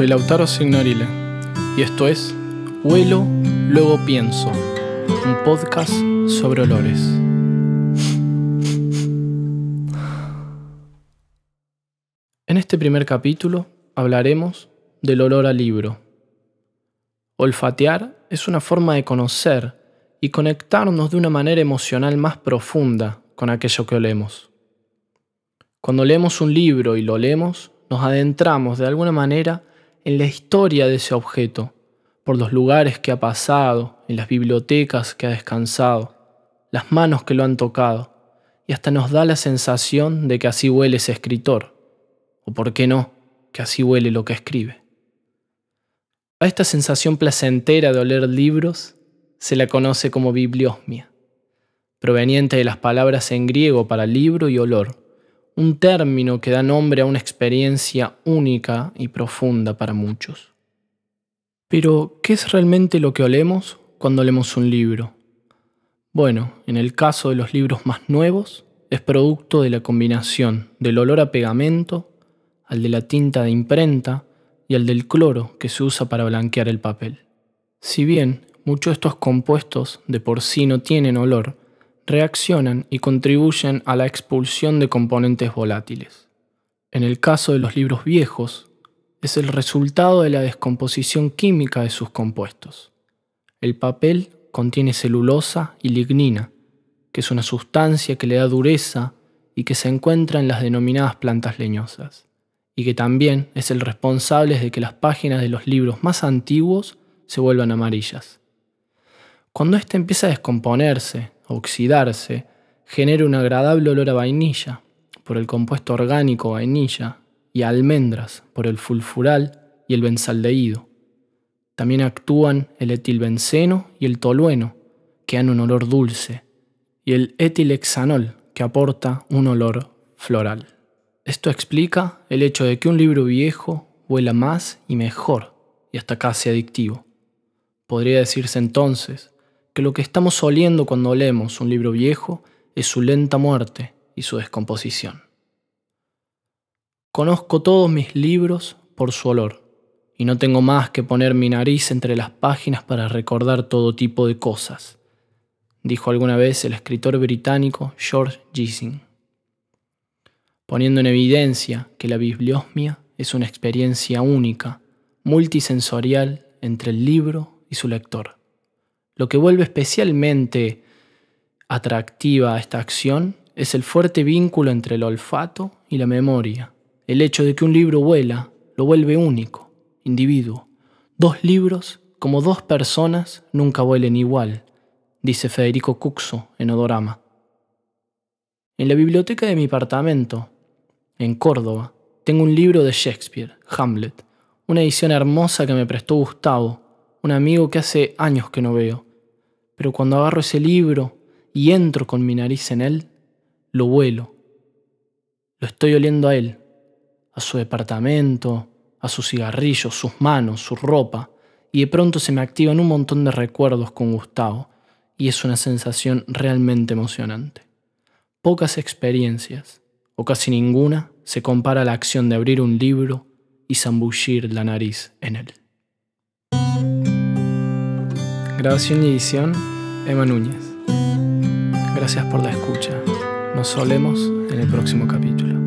soy Lautaro Signorile y esto es Huelo, luego pienso, un podcast sobre olores. En este primer capítulo hablaremos del olor al libro. Olfatear es una forma de conocer y conectarnos de una manera emocional más profunda con aquello que olemos. Cuando leemos un libro y lo leemos, nos adentramos de alguna manera en la historia de ese objeto, por los lugares que ha pasado, en las bibliotecas que ha descansado, las manos que lo han tocado, y hasta nos da la sensación de que así huele ese escritor, o por qué no, que así huele lo que escribe. A esta sensación placentera de oler libros se la conoce como bibliosmia, proveniente de las palabras en griego para libro y olor, un término que da nombre a una experiencia única y profunda para muchos. Pero, ¿qué es realmente lo que olemos cuando leemos un libro? Bueno, en el caso de los libros más nuevos, es producto de la combinación del olor a pegamento, al de la tinta de imprenta y al del cloro que se usa para blanquear el papel. Si bien muchos de estos compuestos de por sí no tienen olor, reaccionan y contribuyen a la expulsión de componentes volátiles. En el caso de los libros viejos, es el resultado de la descomposición química de sus compuestos. El papel contiene celulosa y lignina, que es una sustancia que le da dureza y que se encuentra en las denominadas plantas leñosas, y que también es el responsable de que las páginas de los libros más antiguos se vuelvan amarillas. Cuando éste empieza a descomponerse oxidarse, genera un agradable olor a vainilla por el compuesto orgánico vainilla y a almendras por el fulfural y el benzaldehído. También actúan el etilbenceno y el tolueno, que dan un olor dulce, y el etilexanol, que aporta un olor floral. Esto explica el hecho de que un libro viejo huela más y mejor, y hasta casi adictivo. Podría decirse entonces que lo que estamos oliendo cuando leemos un libro viejo es su lenta muerte y su descomposición. Conozco todos mis libros por su olor, y no tengo más que poner mi nariz entre las páginas para recordar todo tipo de cosas, dijo alguna vez el escritor británico George Gissing, poniendo en evidencia que la bibliosmia es una experiencia única, multisensorial entre el libro y su lector. Lo que vuelve especialmente atractiva a esta acción es el fuerte vínculo entre el olfato y la memoria. El hecho de que un libro vuela lo vuelve único, individuo. Dos libros, como dos personas, nunca vuelen igual, dice Federico Cuxo en Odorama. En la biblioteca de mi apartamento, en Córdoba, tengo un libro de Shakespeare, Hamlet, una edición hermosa que me prestó Gustavo, un amigo que hace años que no veo pero cuando agarro ese libro y entro con mi nariz en él, lo vuelo. Lo estoy oliendo a él, a su departamento, a sus cigarrillos, sus manos, su ropa, y de pronto se me activan un montón de recuerdos con Gustavo, y es una sensación realmente emocionante. Pocas experiencias, o casi ninguna, se compara a la acción de abrir un libro y zambullir la nariz en él. Grabación y edición, Emma Núñez. Gracias por la escucha. Nos solemos en el próximo capítulo.